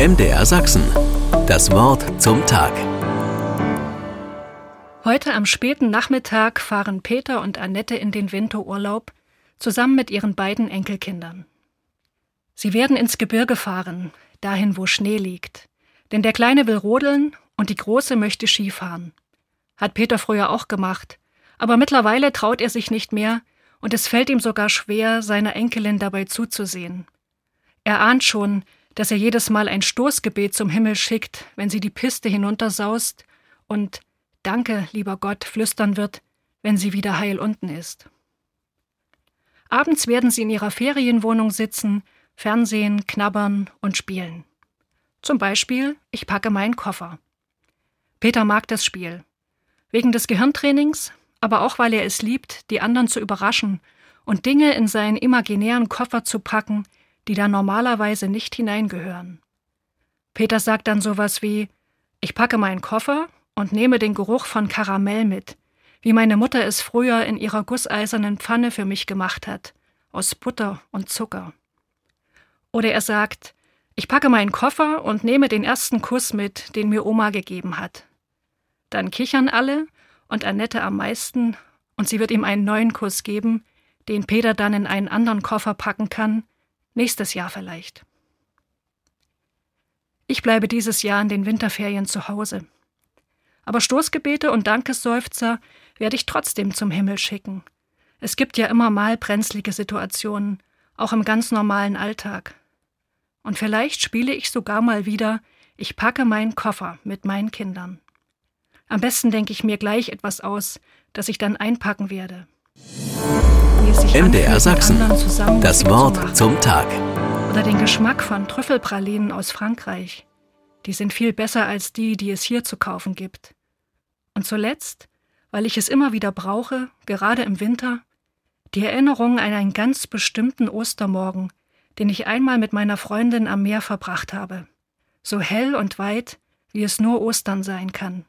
MDR Sachsen. Das Wort zum Tag. Heute am späten Nachmittag fahren Peter und Annette in den Winterurlaub zusammen mit ihren beiden Enkelkindern. Sie werden ins Gebirge fahren, dahin wo Schnee liegt. Denn der Kleine will rodeln und die Große möchte Skifahren. Hat Peter früher auch gemacht, aber mittlerweile traut er sich nicht mehr und es fällt ihm sogar schwer, seiner Enkelin dabei zuzusehen. Er ahnt schon, dass er jedes Mal ein Stoßgebet zum Himmel schickt, wenn sie die Piste hinuntersaust und Danke, lieber Gott, flüstern wird, wenn sie wieder heil unten ist. Abends werden sie in ihrer Ferienwohnung sitzen, Fernsehen, knabbern und spielen. Zum Beispiel, ich packe meinen Koffer. Peter mag das Spiel. Wegen des Gehirntrainings, aber auch weil er es liebt, die anderen zu überraschen und Dinge in seinen imaginären Koffer zu packen, die da normalerweise nicht hineingehören. Peter sagt dann sowas wie Ich packe meinen Koffer und nehme den Geruch von Karamell mit, wie meine Mutter es früher in ihrer gusseisernen Pfanne für mich gemacht hat, aus Butter und Zucker. Oder er sagt Ich packe meinen Koffer und nehme den ersten Kuss mit, den mir Oma gegeben hat. Dann kichern alle und Annette am meisten, und sie wird ihm einen neuen Kuss geben, den Peter dann in einen anderen Koffer packen kann, nächstes Jahr vielleicht. Ich bleibe dieses Jahr in den Winterferien zu Hause. Aber Stoßgebete und Dankesseufzer werde ich trotzdem zum Himmel schicken. Es gibt ja immer mal brenzlige Situationen, auch im ganz normalen Alltag. Und vielleicht spiele ich sogar mal wieder, ich packe meinen Koffer mit meinen Kindern. Am besten denke ich mir gleich etwas aus, das ich dann einpacken werde. MDR Sachsen. Das Wort zum Tag. Oder den Geschmack von Trüffelpralinen aus Frankreich. Die sind viel besser als die, die es hier zu kaufen gibt. Und zuletzt, weil ich es immer wieder brauche, gerade im Winter, die Erinnerung an einen ganz bestimmten Ostermorgen, den ich einmal mit meiner Freundin am Meer verbracht habe. So hell und weit, wie es nur Ostern sein kann.